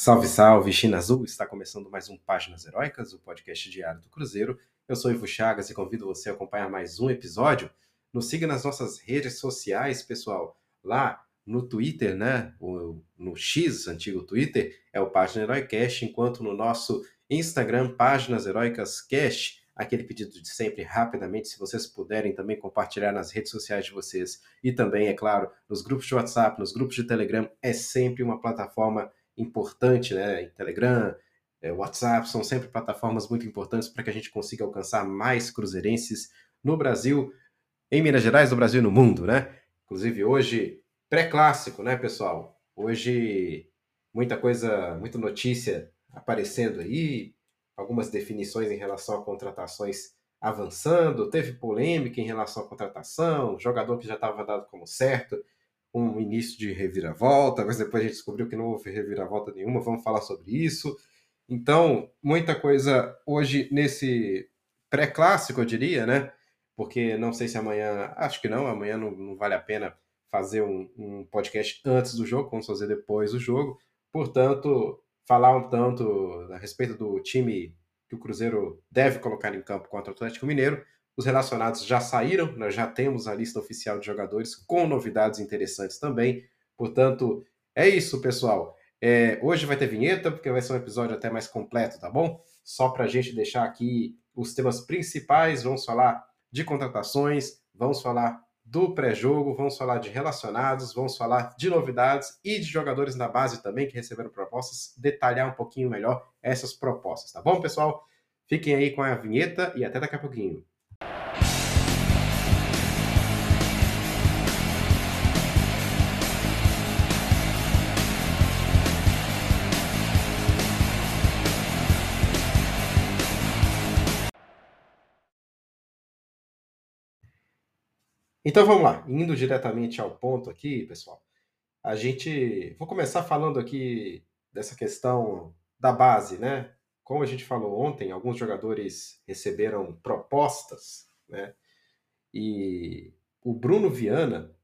Salve, salve, China Azul! Está começando mais um Páginas Heróicas, o podcast diário do Cruzeiro. Eu sou Ivo Chagas e convido você a acompanhar mais um episódio. Nos siga nas nossas redes sociais, pessoal. Lá no Twitter, né? no X, antigo Twitter, é o Página Heroicast, enquanto no nosso Instagram, Páginas Heróicas Cast, aquele pedido de sempre, rapidamente, se vocês puderem também compartilhar nas redes sociais de vocês e também, é claro, nos grupos de WhatsApp, nos grupos de Telegram, é sempre uma plataforma importante, né? Telegram, é, WhatsApp, são sempre plataformas muito importantes para que a gente consiga alcançar mais cruzeirenses no Brasil, em Minas Gerais, no Brasil e no mundo, né? Inclusive hoje, pré-clássico, né, pessoal? Hoje, muita coisa, muita notícia aparecendo aí, algumas definições em relação a contratações avançando, teve polêmica em relação à contratação, jogador que já estava dado como certo, um início de reviravolta, mas depois a gente descobriu que não houve reviravolta nenhuma, vamos falar sobre isso. Então, muita coisa hoje nesse pré-clássico, eu diria, né? Porque não sei se amanhã, acho que não, amanhã não, não vale a pena fazer um, um, podcast antes do jogo, vamos fazer depois do jogo. Portanto, falar um tanto a respeito do time que o Cruzeiro deve colocar em campo contra o Atlético Mineiro, os relacionados já saíram, nós já temos a lista oficial de jogadores com novidades interessantes também. Portanto, é isso, pessoal. É, hoje vai ter vinheta, porque vai ser um episódio até mais completo, tá bom? Só para a gente deixar aqui os temas principais, vamos falar de contratações, vamos falar do pré-jogo, vamos falar de relacionados, vamos falar de novidades e de jogadores na base também que receberam propostas, detalhar um pouquinho melhor essas propostas, tá bom, pessoal? Fiquem aí com a vinheta e até daqui a pouquinho. Então vamos lá, indo diretamente ao ponto aqui, pessoal. A gente. Vou começar falando aqui dessa questão da base, né? Como a gente falou ontem, alguns jogadores receberam propostas, né? E o Bruno Viana,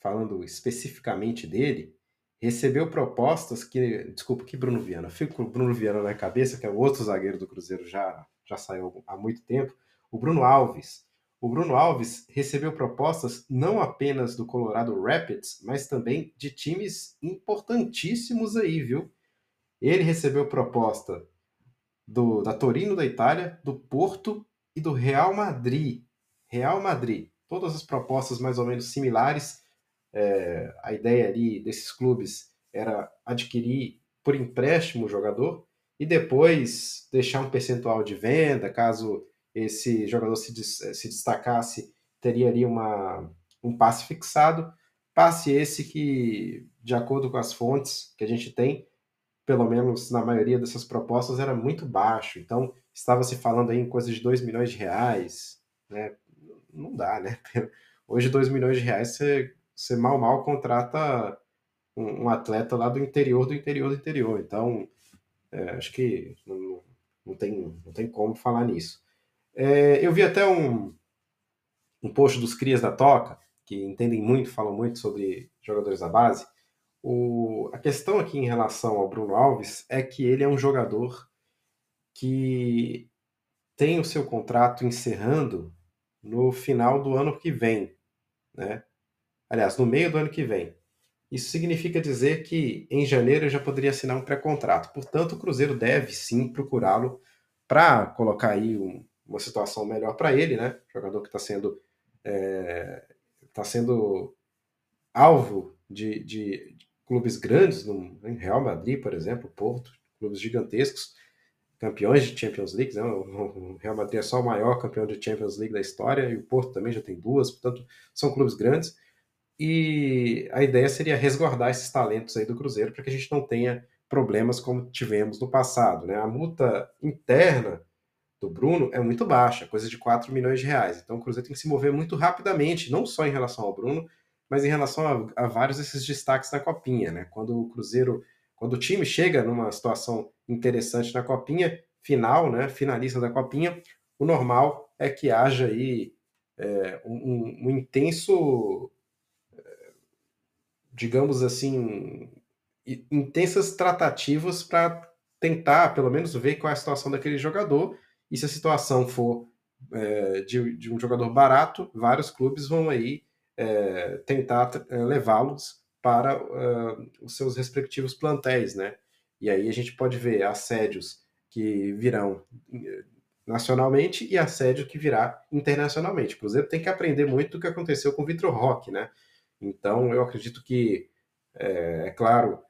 falando especificamente dele, recebeu propostas que. Desculpa, que Bruno Viana? Fico com o Bruno Viana na cabeça, que é o outro zagueiro do Cruzeiro, já, já saiu há muito tempo. O Bruno Alves o Bruno Alves recebeu propostas não apenas do Colorado Rapids, mas também de times importantíssimos aí, viu? Ele recebeu proposta do, da Torino da Itália, do Porto e do Real Madrid. Real Madrid. Todas as propostas mais ou menos similares. É, a ideia ali desses clubes era adquirir por empréstimo o jogador e depois deixar um percentual de venda, caso esse jogador se, se destacasse, teria ali uma, um passe fixado. Passe esse que, de acordo com as fontes que a gente tem, pelo menos na maioria dessas propostas, era muito baixo. Então, estava se falando aí em coisa de 2 milhões de reais. Né? Não dá, né? Hoje, 2 milhões de reais, você, você mal, mal contrata um, um, atleta lá do interior do interior do interior. Então, é, acho que não, não, tem, não tem como falar nisso. É, eu vi até um, um post dos Crias da Toca, que entendem muito, falam muito sobre jogadores da base. O, a questão aqui em relação ao Bruno Alves é que ele é um jogador que tem o seu contrato encerrando no final do ano que vem, né? Aliás, no meio do ano que vem. Isso significa dizer que em janeiro já poderia assinar um pré-contrato. Portanto, o Cruzeiro deve sim procurá-lo para colocar aí um, uma situação melhor para ele, né? Jogador que está sendo é, tá sendo alvo de, de, clubes grandes, no Real Madrid, por exemplo, Porto, clubes gigantescos, campeões de Champions League. Né? O Real Madrid é só o maior campeão de Champions League da história e o Porto também já tem duas, portanto, são clubes grandes. E a ideia seria resguardar esses talentos aí do Cruzeiro para que a gente não tenha problemas como tivemos no passado. Né? A multa interna do Bruno é muito baixa, coisa de 4 milhões de reais. Então o Cruzeiro tem que se mover muito rapidamente, não só em relação ao Bruno, mas em relação a, a vários desses destaques na Copinha. Né? Quando o Cruzeiro, quando o time chega numa situação interessante na Copinha, final, né, finalista da Copinha, o normal é que haja aí é, um, um, intenso, é, digamos assim, intensas tratativas para tentar, pelo menos, ver qual é a situação daquele jogador. E se a situação for é, de, de, um jogador barato, vários clubes vão aí é, tentar é, levá-los para uh, os seus respectivos plantéis, né? E aí a gente pode ver assédios que virão eh, nacionalmente e assédio que virá internacionalmente. O Cruzeiro tem que aprender muito do que aconteceu com o Vitor Roque, né? Então eu acredito que, é, é claro,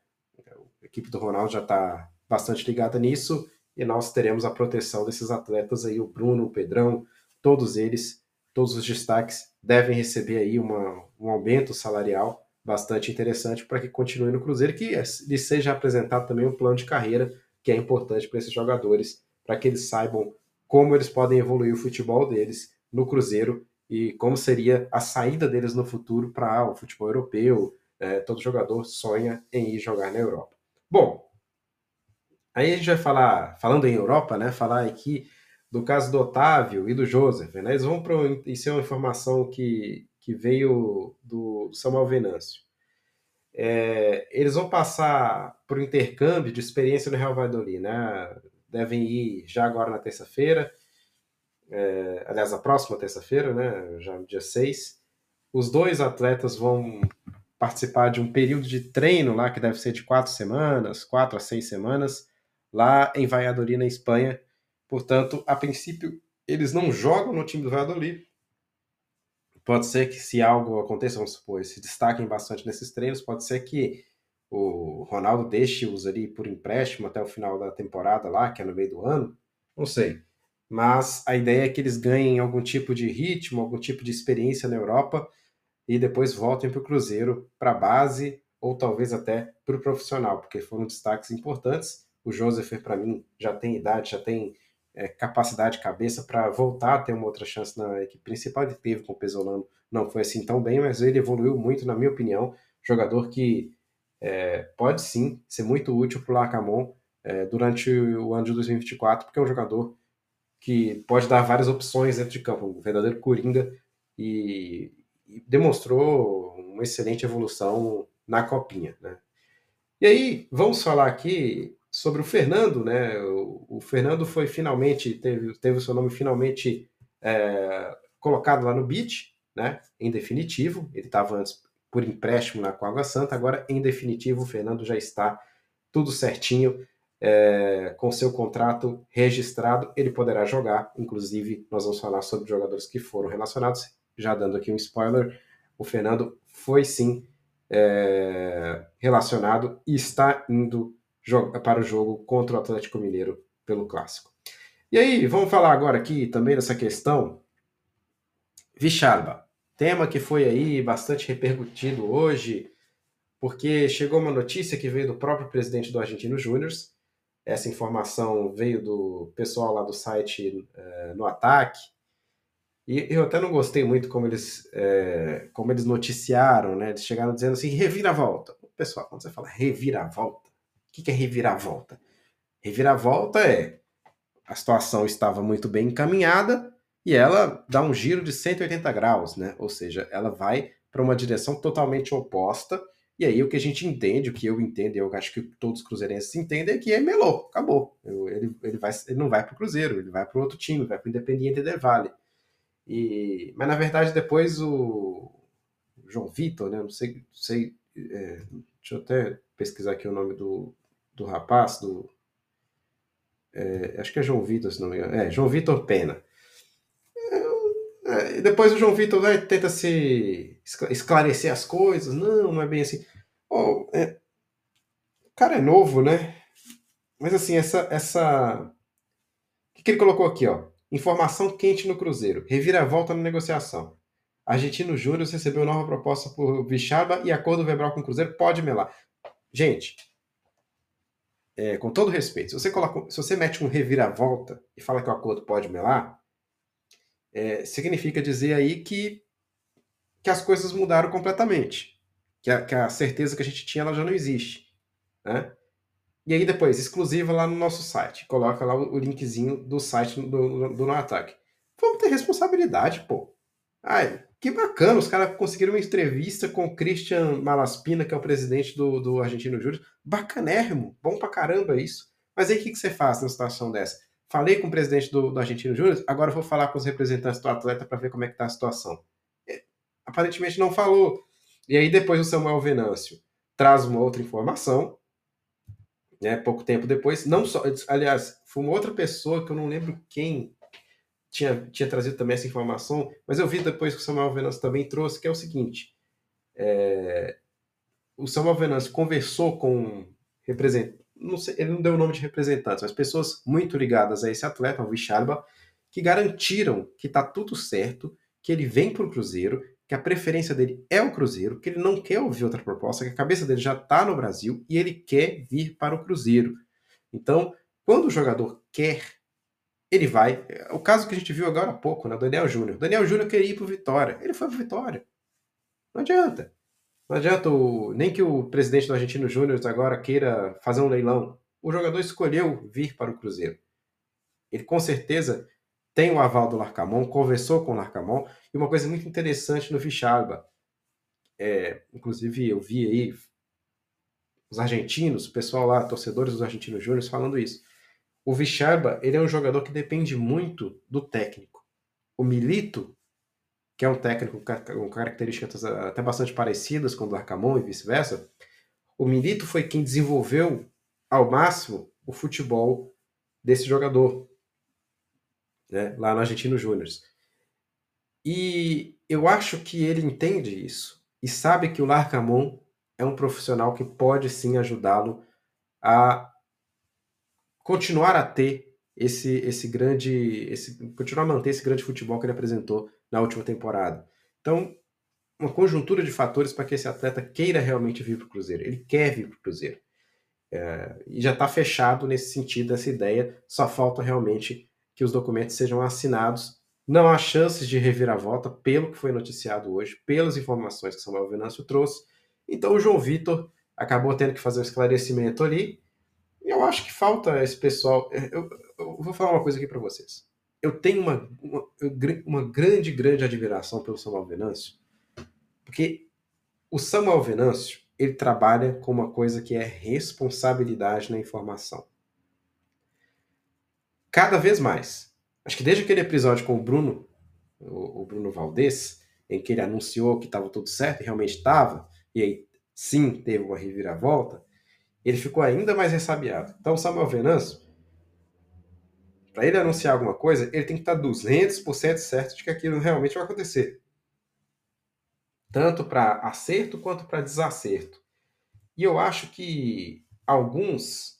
a equipe do Ronaldo já está bastante ligada nisso e nós teremos a proteção desses atletas aí, o Bruno, o Pedrão, todos eles, todos os destaques devem receber aí uma, um aumento salarial bastante interessante para que continue no Cruzeiro que lhe seja apresentado também um plano de carreira que é importante para esses jogadores, para que eles saibam como eles podem evoluir o futebol deles no Cruzeiro e como seria a saída deles no futuro para o futebol europeu. É, todo jogador sonha em ir jogar na Europa. Bom, aí a gente vai falar, falando em Europa, né, falar aqui do caso do Otávio e do Joseph. Né, eles vão para isso é uma informação que que veio do, Samuel Venâncio. É, eles vão passar por intercâmbio de experiência no Real Valladolid, né? Devem ir já agora na terça-feira, é, aliás, a próxima terça-feira, né? Já no dia 6. Os dois atletas vão participar de um período de treino lá que deve ser de quatro semanas, quatro a seis semanas, lá em Valladolid, na Espanha. Portanto, a princípio, eles não jogam no time do Valladolid, pode ser que se algo aconteça, vamos supor, se destaquem bastante nesses treinos, pode ser que o Ronaldo deixe-os ali por empréstimo até o final da temporada lá, que é no meio do ano, não sei. Mas a ideia é que eles ganhem algum tipo de ritmo, algum tipo de experiência na Europa e depois voltem para o Cruzeiro, para a base ou talvez até para o profissional, porque foram destaques importantes. O Joseph, para mim, já tem idade, já tem é, capacidade, cabeça para voltar a ter uma outra chance na equipe principal. Ele teve com o Pesolano, não foi assim tão bem, mas ele evoluiu muito, na minha opinião. Jogador que é, pode sim ser muito útil para o Lacamon é, durante o ano de 2024, porque é um jogador que pode dar várias opções dentro de campo, um verdadeiro coringa e, e demonstrou uma excelente evolução na copinha, né? E aí, vamos falar aqui sobre o Fernando, né? O, o, Fernando foi finalmente, teve, teve o seu nome finalmente é, colocado lá no BIT, né? Em definitivo. Ele estava antes por empréstimo na Água Santa, agora em definitivo o Fernando já está tudo certinho. É, com seu contrato registrado, ele poderá jogar. Inclusive, nós vamos falar sobre jogadores que foram relacionados. Já dando aqui um spoiler, o Fernando foi sim é, relacionado e está indo para o jogo contra o Atlético Mineiro pelo Clássico. E aí, vamos falar agora aqui também dessa questão Vicharba, tema que foi aí bastante repercutido hoje, porque chegou uma notícia que veio do próprio presidente do Argentino Júnior. Essa informação veio do pessoal lá do site é, no ataque. E eu até não gostei muito como eles, é, como eles noticiaram, né? Eles chegaram dizendo assim, reviravolta. Pessoal, quando você fala reviravolta, que, que é reviravolta? Reviravolta é a situação estava muito bem encaminhada e ela dá um giro de 180 graus, né? Ou seja, ela vai para uma direção totalmente oposta. E aí o que a gente entende, o que eu entendo, eu acho que todos os cruzeirenses entendem é que é melou, acabou. Ele, ele, vai, ele não vai para o Cruzeiro, ele vai para outro time, vai para o Independiente de Vale. E, mas na verdade depois o João Vitor, né? Não sei, sei é, deixa eu até pesquisar aqui o nome do, do rapaz, do. É, acho que é João Vitor, se não me engano. É, João Vitor Pena. É, depois o João Vitor né, tenta se esclarecer as coisas. Não, não é bem assim. Oh, é, o cara é novo, né? Mas assim, essa. essa... O que, que ele colocou aqui, ó? Informação quente no Cruzeiro. Reviravolta na negociação. Argentino Júnior recebeu nova proposta por Vichaba e acordo verbal com o Cruzeiro pode melar. Gente, é, com todo respeito, se você, coloca, se você mete um reviravolta e fala que o acordo pode melar, é, significa dizer aí que, que as coisas mudaram completamente. Que a, que a, certeza que a gente tinha ela já não existe. Né? E aí depois, exclusiva lá no nosso site. Coloca lá o, o linkzinho do site do, do, do No Ataque. Vamos ter responsabilidade, pô. Ai, que bacana, os caras conseguiram uma entrevista com o Christian Malaspina, que é o presidente do, do Argentino Júnior. Bacanérrimo, bom pra caramba isso. Mas aí o que, que você faz numa situação dessa? Falei com o presidente do, do Argentino Júnior, agora vou falar com os representantes do atleta para ver como é que tá a situação. É, aparentemente não falou. E aí depois o Samuel Venâncio traz uma outra informação, né, pouco tempo depois, não só, aliás, foi uma outra pessoa que eu não lembro quem tinha, tinha trazido também essa informação, mas eu vi depois que o Samuel Venâncio também trouxe, que é o seguinte: é, o Samuel Venâncio conversou com representantes, ele não deu o nome de representantes, mas pessoas muito ligadas a esse atleta, ao Vicharba, que garantiram que está tudo certo, que ele vem para o Cruzeiro, que a preferência dele é o Cruzeiro, que ele não quer ouvir outra proposta, que a cabeça dele já está no Brasil e ele quer vir para o Cruzeiro. Então, quando o jogador quer ele vai. O caso que a gente viu agora há pouco, né? Daniel Júnior. Daniel Júnior queria ir pro Vitória. Ele foi pro Vitória. Não adianta. Não adianta o, nem que o presidente do Argentino Júnior agora queira fazer um leilão. O jogador escolheu vir para o Cruzeiro. Ele com certeza tem o aval do Larcamon, conversou com o Larcamon. E uma coisa muito interessante no Vichalba, é, inclusive eu vi aí os argentinos, o pessoal lá, torcedores dos argentinos júnior, falando isso o Vicharba, ele é um jogador que depende muito do técnico. O Milito, que é um técnico com características até bastante parecidas com o do Arcamon e vice-versa, o Milito foi quem desenvolveu ao máximo o futebol desse jogador, né, lá no Argentino Júnior. E eu acho que ele entende isso e sabe que o Larcamon é um profissional que pode sim ajudá-lo a continuar a ter esse, esse grande. Esse, continuar a manter esse grande futebol que ele apresentou na última temporada. Então, uma conjuntura de fatores para que esse atleta queira realmente vir para o Cruzeiro. Ele quer vir para o Cruzeiro. É, e já está fechado nesse sentido, essa ideia. Só falta realmente que os documentos sejam assinados. Não há chances de reviravolta, pelo que foi noticiado hoje, pelas informações que Samuel Venâncio trouxe. Então o João Vitor acabou tendo que fazer um esclarecimento ali eu acho que falta esse pessoal. É, eu, eu vou falar uma coisa aqui para vocês. Eu tenho uma, uma, uma, grande, grande admiração pelo Samuel Venâncio, porque o Samuel Venâncio ele trabalha com uma coisa que é responsabilidade na informação. Cada vez mais. Acho que desde aquele episódio com o Bruno, o, o Bruno Valdez, em que ele anunciou que estava tudo certo e realmente estava, e aí sim teve uma reviravolta, ele ficou ainda mais ressabiado. Então, Samuel Venâncio, para ele anunciar alguma coisa, ele tem que estar 200% certo de que aquilo realmente vai acontecer. Tanto para acerto quanto para desacerto. E eu acho que alguns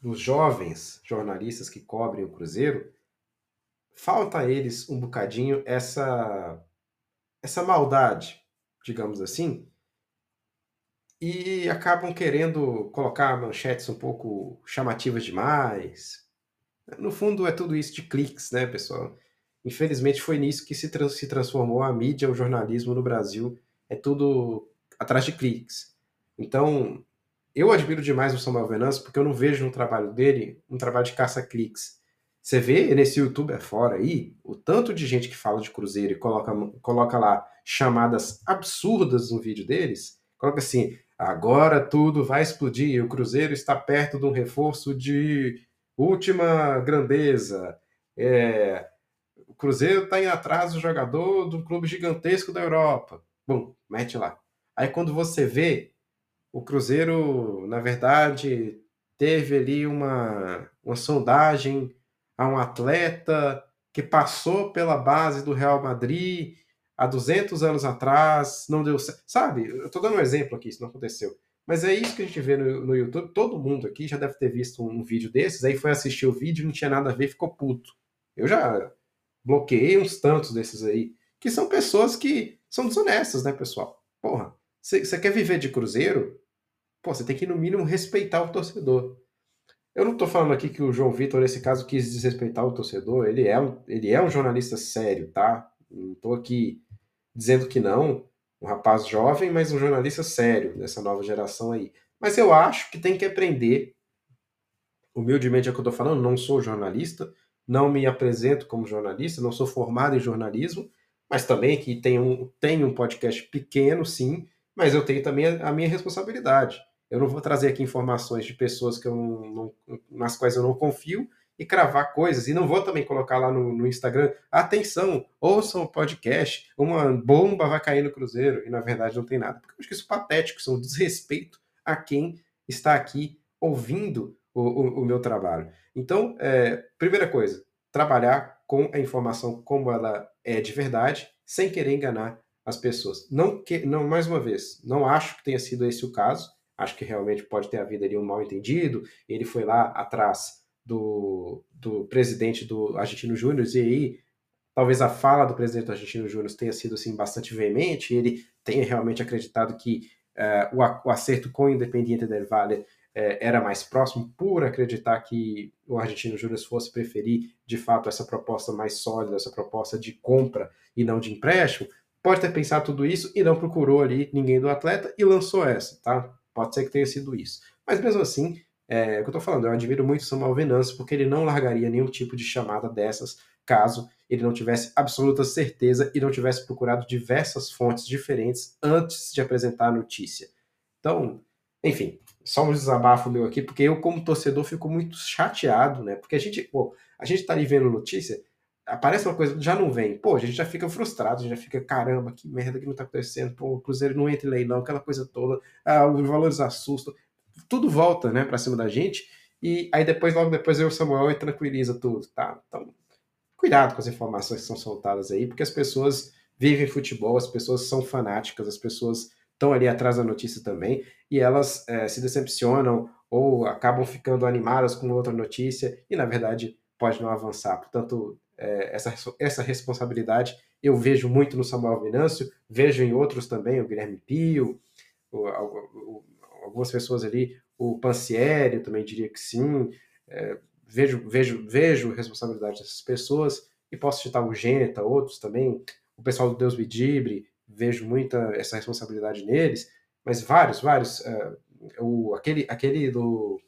dos jovens jornalistas que cobrem o Cruzeiro, falta a eles um bocadinho essa essa maldade, digamos assim, e acabam querendo colocar manchetes um pouco chamativas demais. No fundo, é tudo isso de cliques, né, pessoal? Infelizmente, foi nisso que se, trans se transformou a mídia, o jornalismo no Brasil. É tudo atrás de cliques. Então, eu admiro demais o Samuel Venâncio porque eu não vejo no trabalho dele um trabalho de caça-cliques. Você vê nesse YouTube fora aí o tanto de gente que fala de Cruzeiro e coloca, coloca lá chamadas absurdas no vídeo deles. Coloca assim: Agora tudo vai explodir. O Cruzeiro está perto de um reforço de última grandeza. É, o Cruzeiro está atrás do jogador de um clube gigantesco da Europa. Bom, mete lá. Aí quando você vê, o Cruzeiro, na verdade, teve ali uma, uma sondagem a um atleta que passou pela base do Real Madrid há 200 anos atrás, não deu certo. Sabe? Eu tô dando um exemplo aqui, isso não aconteceu. Mas é isso que a gente vê no, no YouTube. Todo mundo aqui já deve ter visto um, um vídeo desses, aí foi assistir o vídeo, não tinha nada a ver, ficou puto. Eu já bloqueei uns tantos desses aí, que são pessoas que são desonestas, né, pessoal? Porra, você quer viver de cruzeiro? Pô, você tem que, no mínimo, respeitar o torcedor. Eu não estou falando aqui que o João Vitor, nesse caso, quis desrespeitar o torcedor. Ele é um, ele é um jornalista sério, tá? Não estou aqui dizendo que não, um rapaz jovem, mas um jornalista sério dessa nova geração aí. Mas eu acho que tem que aprender. Humildemente é o que eu estou falando, não sou jornalista, não me apresento como jornalista, não sou formado em jornalismo, mas também que tem um, tem um podcast pequeno, sim, mas eu tenho também a, a minha responsabilidade. Eu não vou trazer aqui informações de pessoas que eu não, não, nas quais eu não confio e cravar coisas. E não vou também colocar lá no, no Instagram, atenção, ouçam o podcast, uma bomba vai cair no Cruzeiro. E na verdade não tem nada. Porque eu acho que isso é patético, isso é um desrespeito a quem está aqui ouvindo o, o, o meu trabalho. Então, é, primeira coisa, trabalhar com a informação como ela é de verdade, sem querer enganar as pessoas. Não que, não mais uma vez, não acho que tenha sido esse o caso. Acho que realmente pode ter havido ali um mal entendido. Ele foi lá atrás do, do presidente do Argentino Júnior e aí talvez a fala do presidente do Argentino Júnior tenha sido assim bastante veemente. Ele tenha realmente acreditado que uh, o, o, acerto com o Independiente del Valle é, era mais próximo por acreditar que o Argentino Júnior fosse preferir, de fato, essa proposta mais sólida, essa proposta de compra e não de empréstimo, pode ter pensado tudo isso e não procurou ali ninguém do atleta e lançou essa, tá? Pode ser que tenha sido isso. Mas mesmo assim, é, é o que eu tô falando, eu admiro muito Samuel Venâncio porque ele não largaria nenhum tipo de chamada dessas caso ele não tivesse absoluta certeza e não tivesse procurado diversas fontes diferentes antes de apresentar a notícia. Então, enfim, só um desabafo meu aqui, porque eu, como torcedor, fico muito chateado, né? Porque a gente, pô, a gente tá ali vendo notícia, aparece uma coisa, já não vem. Pô, a gente já fica frustrado, a gente já fica, caramba, que merda que não tá acontecendo. Pô, o Cruzeiro não entra em leilão, aquela coisa toda, ah, os valores assustam. Tudo volta, né, pra cima da gente. E aí depois, logo depois, eu o Samuel e tranquiliza tudo, tá? Então, cuidado com as informações que são soltadas aí, porque as pessoas vivem futebol, as pessoas são fanáticas, as pessoas estão ali atrás da notícia também, e elas é, se decepcionam ou acabam ficando animadas com outra notícia e, na verdade, pode não avançar. Portanto, é, essa, essa responsabilidade eu vejo muito no Samuel Venâncio, vejo em outros também, o Guilherme Pio, o, o, algumas pessoas ali, o Pansieri, eu também diria que sim. É, vejo, vejo, vejo responsabilidade dessas pessoas e posso citar o Genta, outros também, o pessoal do Deus Vidibre, vejo muita essa responsabilidade neles, mas vários, vários. Uh, o, aquele, aquele do.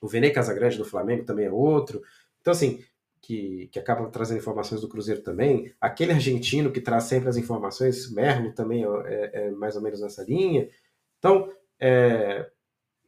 O Vene Casagrande do Flamengo também é outro. Então, assim, que, que acaba trazendo informações do Cruzeiro também. Aquele argentino que traz sempre as informações, Merlo também é, é mais ou menos nessa linha. Então, é,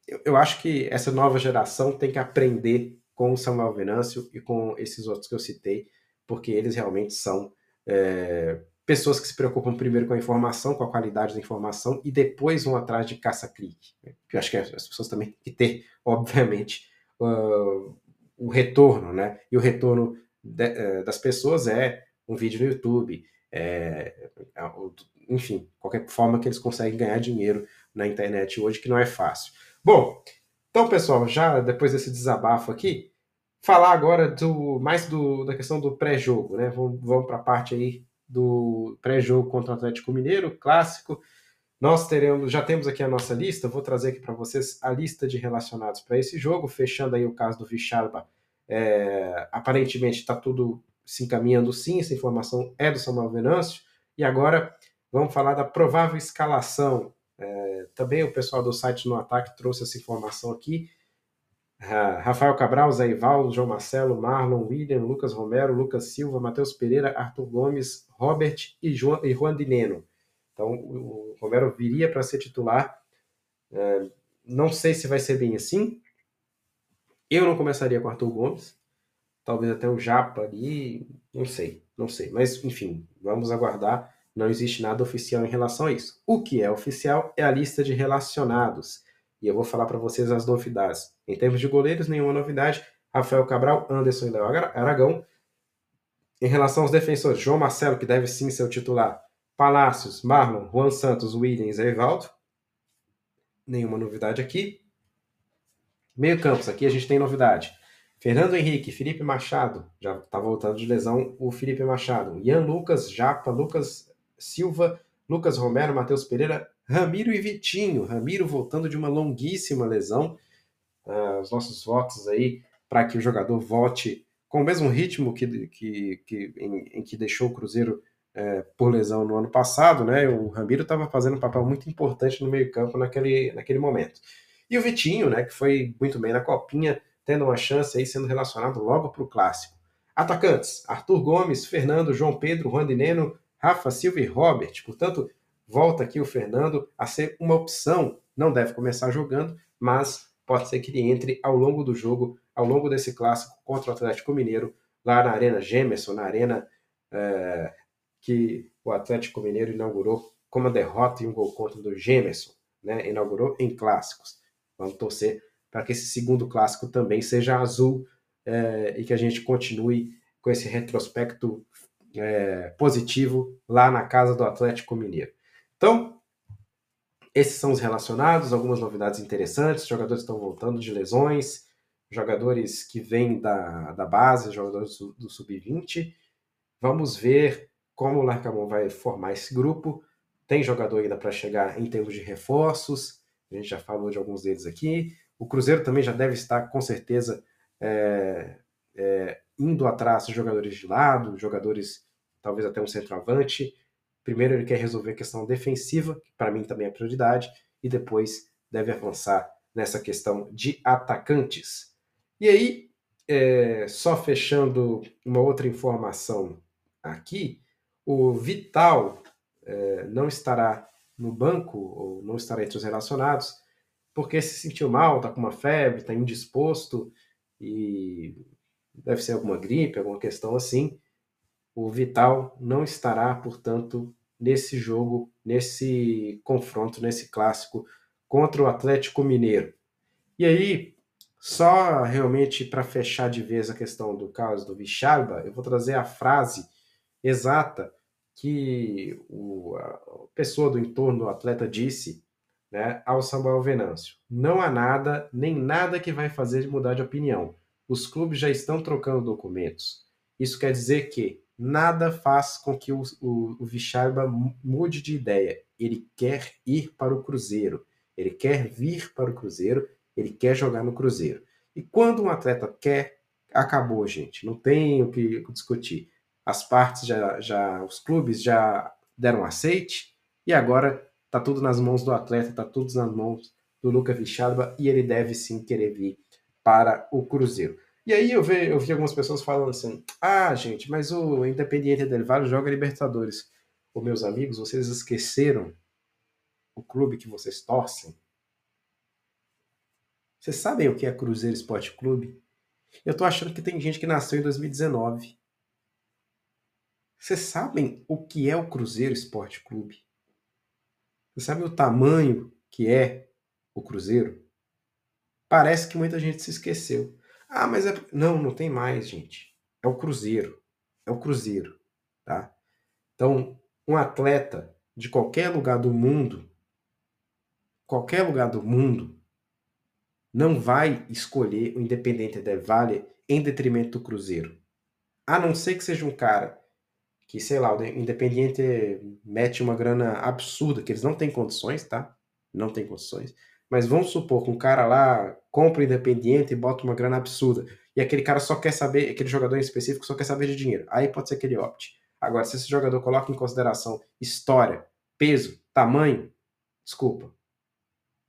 eu, eu, acho que essa nova geração tem que aprender com o Samuel Venâncio e com esses outros que eu citei, porque eles realmente são é, pessoas que se preocupam primeiro com a informação, com a qualidade da informação, e depois vão atrás de caça-clique. Eu acho que as pessoas também têm que ter, obviamente, uh, o retorno, né? E o retorno de, uh, das pessoas é um vídeo no YouTube, é, é, enfim, qualquer forma que eles conseguem ganhar dinheiro na internet hoje, que não é fácil. Bom, então, pessoal, já depois desse desabafo aqui, falar agora do mais do, da questão do pré-jogo, né? Vamos, vamos para a parte aí do pré-jogo contra o Atlético Mineiro, clássico. Nós teremos, já temos aqui a nossa lista, vou trazer aqui para vocês a lista de relacionados para esse jogo, fechando aí o caso do Vicharba. É, aparentemente está tudo se encaminhando sim, essa informação é do Samuel Venâncio. E agora vamos falar da provável escalação. É, também o pessoal do site No Ataque trouxe essa informação aqui. Rafael Cabral, Zé João Marcelo, Marlon, William, Lucas Romero, Lucas Silva, Matheus Pereira, Arthur Gomes, Robert e, João, e Juan Dineno. Então, o Romero viria para ser titular. É, não sei se vai ser bem assim. Eu não começaria com Arthur Gomes. Talvez até o Japa ali. Não sei, não sei. Mas, enfim, vamos aguardar. Não existe nada oficial em relação a isso. O que é oficial é a lista de relacionados e eu vou falar para vocês as novidades. Em termos de goleiros, nenhuma novidade. Rafael Cabral, Anderson e Léo Aragão. Em relação aos defensores, João Marcelo, que deve sim ser o titular. Palácios, Marlon, Juan Santos, Williams e Evaldo. Nenhuma novidade aqui. Meio campos, aqui a gente tem novidade. Fernando Henrique, Felipe Machado, já está voltando de lesão o Felipe Machado. Ian Lucas, Japa, Lucas Silva, Lucas Romero, Matheus Pereira, Ramiro e Vitinho. Ramiro voltando de uma longuíssima lesão. Uh, os nossos votos aí para que o jogador volte com o mesmo ritmo que, que, que em, em, que deixou o Cruzeiro é, por lesão no ano passado, né? O Ramiro estava fazendo um papel muito importante no meio-campo naquele, naquele momento. E o Vitinho, né, que foi muito bem na copinha, tendo uma chance aí sendo relacionado logo para o clássico. Atacantes: Arthur Gomes, Fernando, João Pedro, Rondineno, Rafa Silva e Robert. Portanto, volta aqui o Fernando a ser uma opção. Não deve começar jogando, mas pode ser que ele entre ao longo do jogo, ao longo desse clássico contra o Atlético Mineiro, lá na Arena Gemerson, na arena é, que o Atlético Mineiro inaugurou com uma derrota e um gol contra do Gemerson, né? inaugurou em clássicos. Vamos torcer para que esse segundo clássico também seja azul é, e que a gente continue com esse retrospecto é, positivo lá na casa do Atlético Mineiro. Então, esses são os relacionados, algumas novidades interessantes, jogadores estão voltando de lesões, jogadores que vêm da, da base, jogadores do, do Sub-20. Vamos ver como o Larcamon vai formar esse grupo. Tem jogador ainda para chegar em termos de reforços, a gente já falou de alguns deles aqui. O Cruzeiro também já deve estar, com certeza, é, é, indo atrás de jogadores de lado, jogadores, talvez até um centroavante. Primeiro ele quer resolver a questão defensiva, que para mim também é prioridade, e depois deve avançar nessa questão de atacantes. E aí, é, só fechando uma outra informação aqui, o Vital é, não estará no banco, ou não estará entre os relacionados, porque se sentiu mal, está com uma febre, está indisposto, e deve ser alguma gripe, alguma questão assim. O Vital não estará, portanto, nesse jogo, nesse confronto, nesse clássico contra o Atlético Mineiro. E aí, só realmente para fechar de vez a questão do caso do Vichalba, eu vou trazer a frase exata que o, a pessoa do entorno do atleta disse né, ao Samuel Venâncio. Não há nada, nem nada que vai fazer de mudar de opinião. Os clubes já estão trocando documentos. Isso quer dizer que nada faz com que o, o, o mude de ideia. Ele quer ir para o Cruzeiro. Ele quer vir para o Cruzeiro. Ele quer jogar no Cruzeiro. E quando um atleta quer, acabou, gente. Não tem o que discutir. As partes já, já os clubes já deram aceite e agora tá tudo nas mãos do atleta, tá tudo nas mãos do Luca Vicharba e ele deve sim querer vir para o Cruzeiro. E aí eu vi, eu vi algumas pessoas falando assim: ah, gente, mas o Independiente del Valle joga Libertadores. Ô, meus amigos, vocês esqueceram o clube que vocês torcem? Vocês sabem o que é Cruzeiro Esporte Clube? Eu tô achando que tem gente que nasceu em 2019. Vocês sabem o que é o Cruzeiro Esporte Clube? Vocês sabem o tamanho que é o Cruzeiro? Parece que muita gente se esqueceu. Ah, mas é. Não, não tem mais, gente. É o Cruzeiro. É o Cruzeiro. Tá? Então, um atleta de qualquer lugar do mundo, qualquer lugar do mundo, não vai escolher o Independente del Valle em detrimento do Cruzeiro. A não ser que seja um cara que, sei lá, o Independiente mete uma grana absurda, que eles não têm condições, tá? Não tem condições. Mas vamos supor que um cara lá compra o Independiente e bota uma grana absurda. E aquele cara só quer saber, aquele jogador em específico só quer saber de dinheiro. Aí pode ser que ele opte. Agora, se esse jogador coloca em consideração história, peso, tamanho, desculpa. O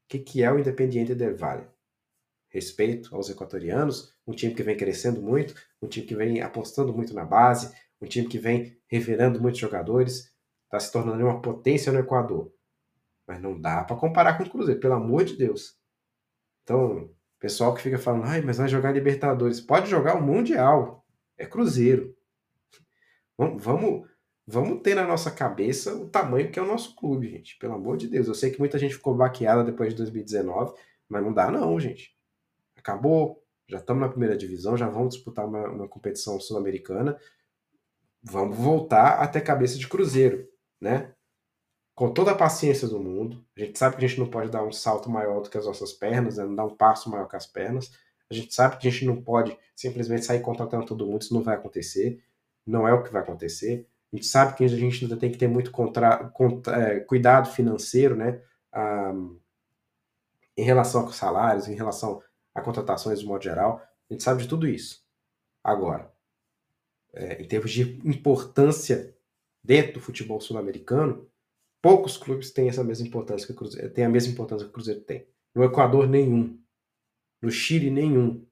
que, que é o Independiente del Valle? Respeito aos equatorianos, um time que vem crescendo muito, um time que vem apostando muito na base, um time que vem revelando muitos jogadores, está se tornando uma potência no Equador. Mas não dá para comparar com o Cruzeiro, pelo amor de Deus. Então, pessoal que fica falando, ai, mas vai jogar Libertadores. Pode jogar o Mundial. É Cruzeiro. Vamos, vamos ter na nossa cabeça o tamanho que é o nosso clube, gente. Pelo amor de Deus. Eu sei que muita gente ficou baqueada depois de 2019, mas não dá não, gente. Acabou. Já estamos na primeira divisão, já vamos disputar uma, uma competição sul-americana. Vamos voltar até cabeça de Cruzeiro, né? Com toda a paciência do mundo. A gente sabe que a gente não pode dar um salto maior do que as nossas pernas, né? não dar um passo maior que as pernas. A gente sabe que a gente não pode simplesmente sair contratando todo mundo, isso não vai acontecer. Não é o que vai acontecer. A gente sabe que a gente ainda tem que ter muito contra, contra, é, cuidado financeiro, né? Ah, em relação aos salários, em relação a contratações de modo geral. A gente sabe de tudo isso. Agora, é, em termos de importância dentro do futebol sul-americano, Poucos clubes têm essa mesma importância que o Cruzeiro, tem a mesma importância que o Cruzeiro tem. No Equador, nenhum. No Chile, nenhum.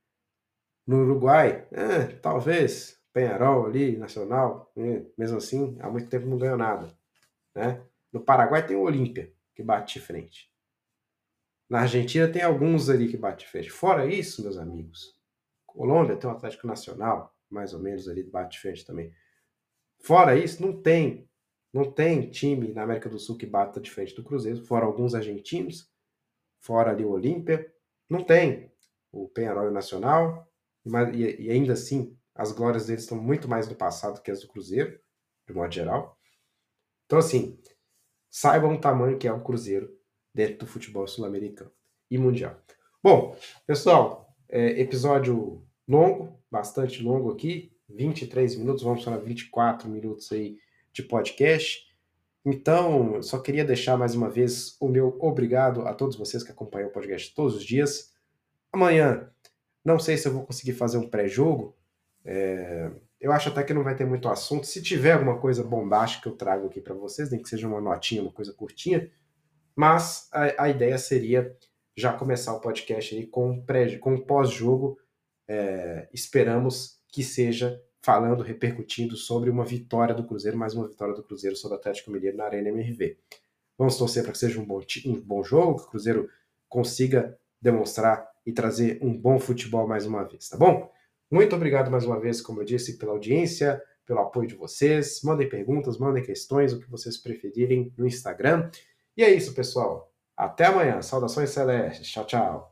No Uruguai, é, talvez. Penharol ali, Nacional, né? mesmo assim, há muito tempo não ganhou nada. Né? No Paraguai tem o Olímpia, que bate de frente. Na Argentina tem alguns ali que bate de frente. Fora isso, meus amigos, Colômbia tem o Atlético Nacional, mais ou menos ali bate de frente também. Fora isso, não tem não tem time na América do Sul que bata de frente do Cruzeiro, fora alguns argentinos, fora ali o Olímpia, não tem o Penharol Nacional, e, e ainda assim as glórias deles estão muito mais no passado que as do Cruzeiro, de modo geral. Então, assim, saibam o tamanho que é o Cruzeiro dentro do futebol sul-americano e mundial. Bom, pessoal, é, episódio longo, bastante longo aqui, 23 minutos, vamos para 24 minutos aí de podcast. Então, só queria deixar mais uma vez o meu obrigado a todos vocês que acompanham o podcast todos os dias. Amanhã, não sei se eu vou conseguir fazer um pré-jogo. É... Eu acho até que não vai ter muito assunto. Se tiver alguma coisa bombástica, eu trago aqui para vocês, nem que seja uma notinha, uma coisa curtinha. Mas a, a ideia seria já começar o podcast aí com, pré, com pós-jogo. É... Esperamos que seja falando, repercutindo sobre uma vitória do Cruzeiro, mais uma vitória do Cruzeiro sobre o Atlético Mineiro na Arena MRV. Vamos torcer para que seja um bom, um bom jogo, que o Cruzeiro consiga demonstrar e trazer um bom futebol mais uma vez, tá bom? Muito obrigado mais uma vez, como eu disse, pela audiência, pelo apoio de vocês. Mandem perguntas, mandem questões, o que vocês preferirem no Instagram. E é isso, pessoal. Até amanhã. Saudações celestes. Tchau, tchau.